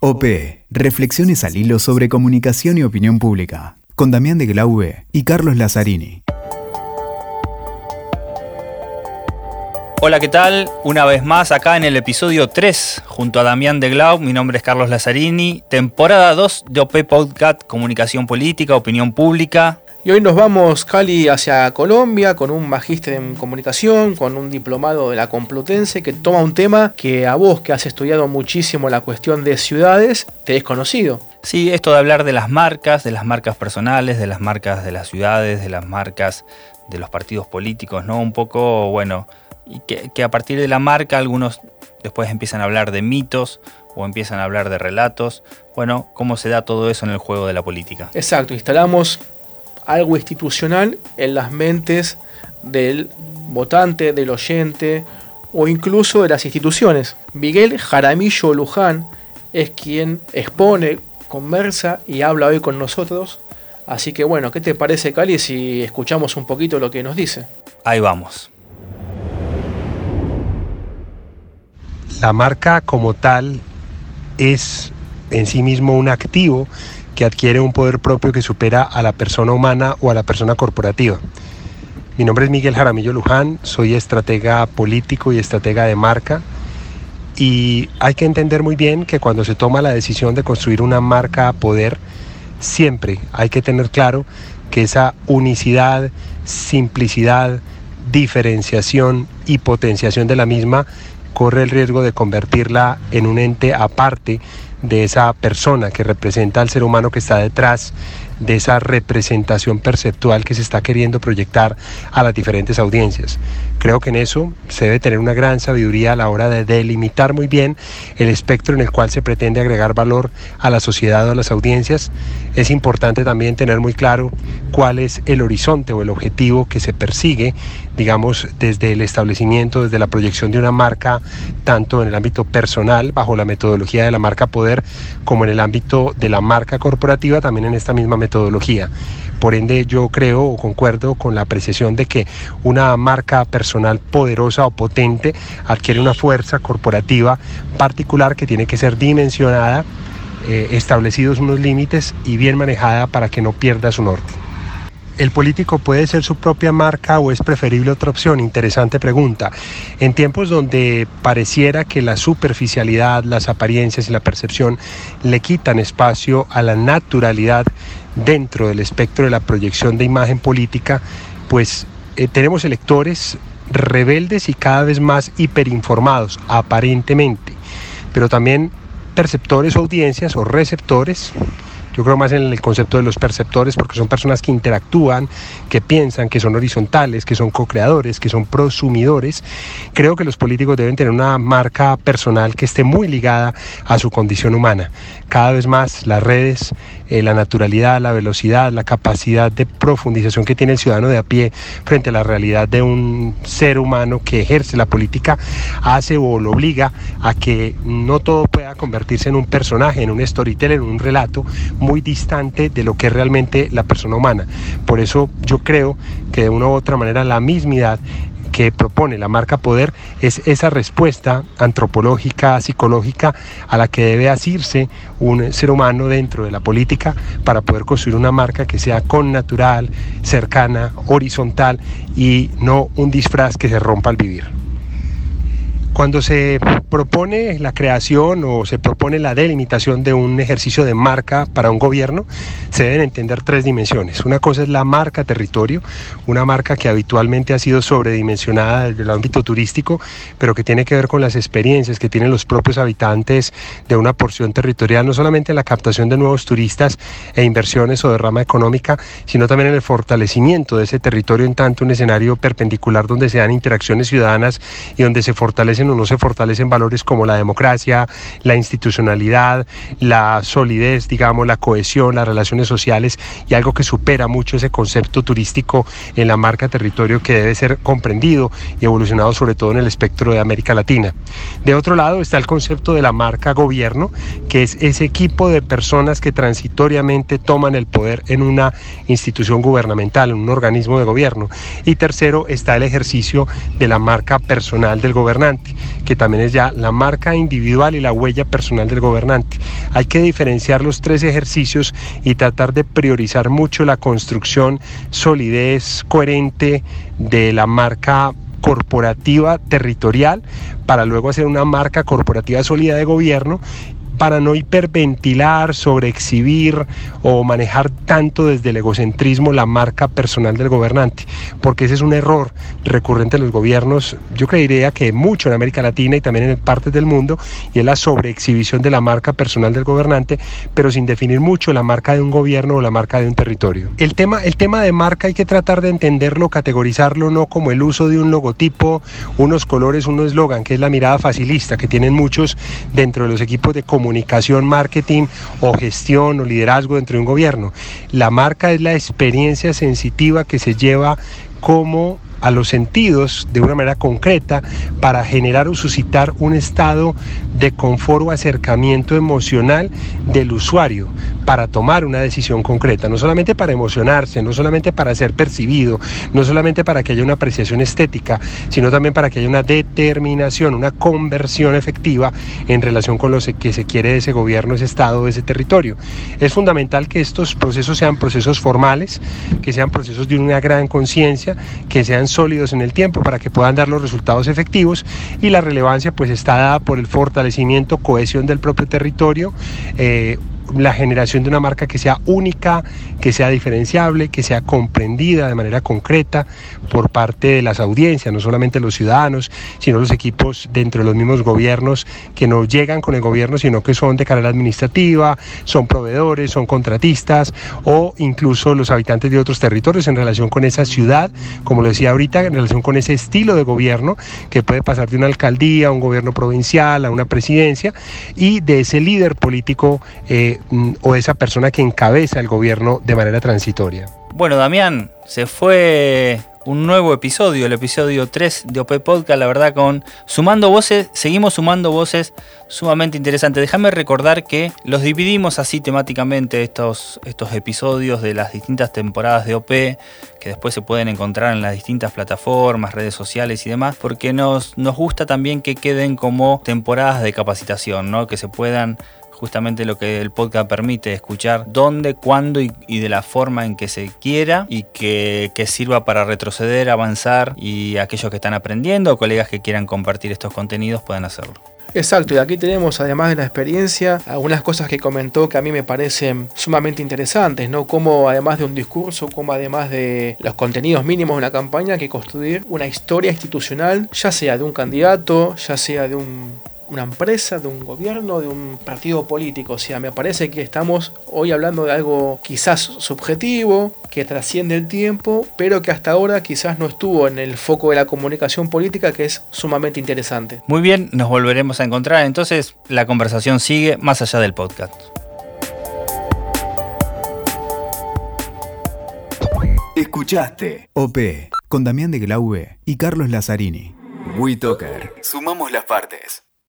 OP. Reflexiones al hilo sobre comunicación y opinión pública. Con Damián de Glaube y Carlos Lazzarini. Hola, ¿qué tal? Una vez más acá en el episodio 3 junto a Damián de Glau. Mi nombre es Carlos Lazzarini. Temporada 2 de OP Podcast, Comunicación Política, Opinión Pública. Y hoy nos vamos, Cali, hacia Colombia con un magíster en comunicación, con un diplomado de la Complutense que toma un tema que a vos, que has estudiado muchísimo la cuestión de ciudades, te es conocido. Sí, esto de hablar de las marcas, de las marcas personales, de las marcas de las ciudades, de las marcas de los partidos políticos, ¿no? Un poco, bueno, y que, que a partir de la marca algunos después empiezan a hablar de mitos o empiezan a hablar de relatos. Bueno, ¿cómo se da todo eso en el juego de la política? Exacto, instalamos algo institucional en las mentes del votante, del oyente o incluso de las instituciones. Miguel Jaramillo Luján es quien expone, conversa y habla hoy con nosotros. Así que bueno, ¿qué te parece Cali si escuchamos un poquito lo que nos dice? Ahí vamos. La marca como tal es en sí mismo un activo que adquiere un poder propio que supera a la persona humana o a la persona corporativa. Mi nombre es Miguel Jaramillo Luján, soy estratega político y estratega de marca y hay que entender muy bien que cuando se toma la decisión de construir una marca a poder, siempre hay que tener claro que esa unicidad, simplicidad, diferenciación y potenciación de la misma corre el riesgo de convertirla en un ente aparte de esa persona que representa al ser humano que está detrás de esa representación perceptual que se está queriendo proyectar a las diferentes audiencias. Creo que en eso se debe tener una gran sabiduría a la hora de delimitar muy bien el espectro en el cual se pretende agregar valor a la sociedad o a las audiencias. Es importante también tener muy claro cuál es el horizonte o el objetivo que se persigue, digamos, desde el establecimiento, desde la proyección de una marca, tanto en el ámbito personal, bajo la metodología de la marca poder, como en el ámbito de la marca corporativa, también en esta misma metodología. Por ende, yo creo o concuerdo con la apreciación de que una marca personal poderosa o potente adquiere una fuerza corporativa particular que tiene que ser dimensionada, eh, establecidos unos límites y bien manejada para que no pierda su norte. ¿El político puede ser su propia marca o es preferible otra opción? Interesante pregunta. En tiempos donde pareciera que la superficialidad, las apariencias y la percepción le quitan espacio a la naturalidad dentro del espectro de la proyección de imagen política, pues eh, tenemos electores rebeldes y cada vez más hiperinformados, aparentemente, pero también perceptores audiencias o receptores yo creo más en el concepto de los perceptores porque son personas que interactúan, que piensan, que son horizontales, que son co-creadores, que son prosumidores. Creo que los políticos deben tener una marca personal que esté muy ligada a su condición humana. Cada vez más las redes, eh, la naturalidad, la velocidad, la capacidad de profundización que tiene el ciudadano de a pie frente a la realidad de un ser humano que ejerce la política hace o lo obliga a que no todo pueda convertirse en un personaje, en un storyteller, en un relato muy distante de lo que es realmente la persona humana. Por eso yo creo que de una u otra manera la mismidad que propone la marca poder es esa respuesta antropológica, psicológica a la que debe asirse un ser humano dentro de la política para poder construir una marca que sea con natural, cercana, horizontal y no un disfraz que se rompa al vivir. Cuando se propone la creación o se propone la delimitación de un ejercicio de marca para un gobierno, se deben entender tres dimensiones. Una cosa es la marca territorio, una marca que habitualmente ha sido sobredimensionada desde el ámbito turístico, pero que tiene que ver con las experiencias que tienen los propios habitantes de una porción territorial, no solamente en la captación de nuevos turistas e inversiones o de rama económica, sino también en el fortalecimiento de ese territorio en tanto un escenario perpendicular donde se dan interacciones ciudadanas y donde se fortalecen o no se fortalecen valores como la democracia, la institucionalidad, la solidez, digamos, la cohesión, las relaciones sociales y algo que supera mucho ese concepto turístico en la marca territorio que debe ser comprendido y evolucionado sobre todo en el espectro de América Latina. De otro lado está el concepto de la marca gobierno, que es ese equipo de personas que transitoriamente toman el poder en una institución gubernamental, en un organismo de gobierno. Y tercero está el ejercicio de la marca personal del gobernante que también es ya la marca individual y la huella personal del gobernante. Hay que diferenciar los tres ejercicios y tratar de priorizar mucho la construcción, solidez, coherente de la marca corporativa territorial para luego hacer una marca corporativa sólida de gobierno para no hiperventilar, sobreexhibir o manejar tanto desde el egocentrismo la marca personal del gobernante, porque ese es un error recurrente en los gobiernos, yo creería que mucho en América Latina y también en partes del mundo, y es la sobreexhibición de la marca personal del gobernante, pero sin definir mucho la marca de un gobierno o la marca de un territorio. El tema, el tema de marca hay que tratar de entenderlo, categorizarlo no como el uso de un logotipo, unos colores, un eslogan, que es la mirada facilista que tienen muchos dentro de los equipos de comunicación comunicación, marketing o gestión o liderazgo dentro de un gobierno. La marca es la experiencia sensitiva que se lleva como a los sentidos de una manera concreta para generar o suscitar un estado de confort o acercamiento emocional del usuario para tomar una decisión concreta, no solamente para emocionarse, no solamente para ser percibido, no solamente para que haya una apreciación estética, sino también para que haya una determinación, una conversión efectiva en relación con lo que se quiere de ese gobierno, ese estado, ese territorio. Es fundamental que estos procesos sean procesos formales, que sean procesos de una gran conciencia, que sean sólidos en el tiempo para que puedan dar los resultados efectivos y la relevancia pues está dada por el fortalecimiento, cohesión del propio territorio, eh, la generación de una marca que sea única, que sea diferenciable, que sea comprendida de manera concreta por parte de las audiencias, no solamente los ciudadanos, sino los equipos dentro de los mismos gobiernos que no llegan con el gobierno, sino que son de carrera administrativa, son proveedores, son contratistas o incluso los habitantes de otros territorios en relación con esa ciudad, como lo decía ahorita, en relación con ese estilo de gobierno que puede pasar de una alcaldía a un gobierno provincial, a una presidencia y de ese líder político. Eh, Mm, o esa persona que encabeza el gobierno de manera transitoria. Bueno, Damián, se fue un nuevo episodio, el episodio 3 de OP Podcast, la verdad, con sumando voces, seguimos sumando voces sumamente interesantes. Déjame recordar que los dividimos así temáticamente estos, estos episodios de las distintas temporadas de OP, que después se pueden encontrar en las distintas plataformas, redes sociales y demás, porque nos, nos gusta también que queden como temporadas de capacitación, ¿no? que se puedan justamente lo que el podcast permite, escuchar dónde, cuándo y, de la forma en que se quiera y que, sirva para retroceder, avanzar y aquellos que están aprendiendo o colegas que quieran compartir estos contenidos puedan hacerlo. Exacto, y aquí tenemos además de la experiencia algunas cosas que comentó que a mí me parecen sumamente interesantes, ¿no? Como además de un discurso, como además de los contenidos mínimos de una campaña, que construir una historia institucional, ya sea de un candidato, ya sea de un una empresa, de un gobierno, de un partido político. O sea, me parece que estamos hoy hablando de algo quizás subjetivo, que trasciende el tiempo, pero que hasta ahora quizás no estuvo en el foco de la comunicación política, que es sumamente interesante. Muy bien, nos volveremos a encontrar. Entonces, la conversación sigue más allá del podcast. Escuchaste OP con Damián de Glaube y Carlos Lazzarini. WeToker. Sumamos las partes.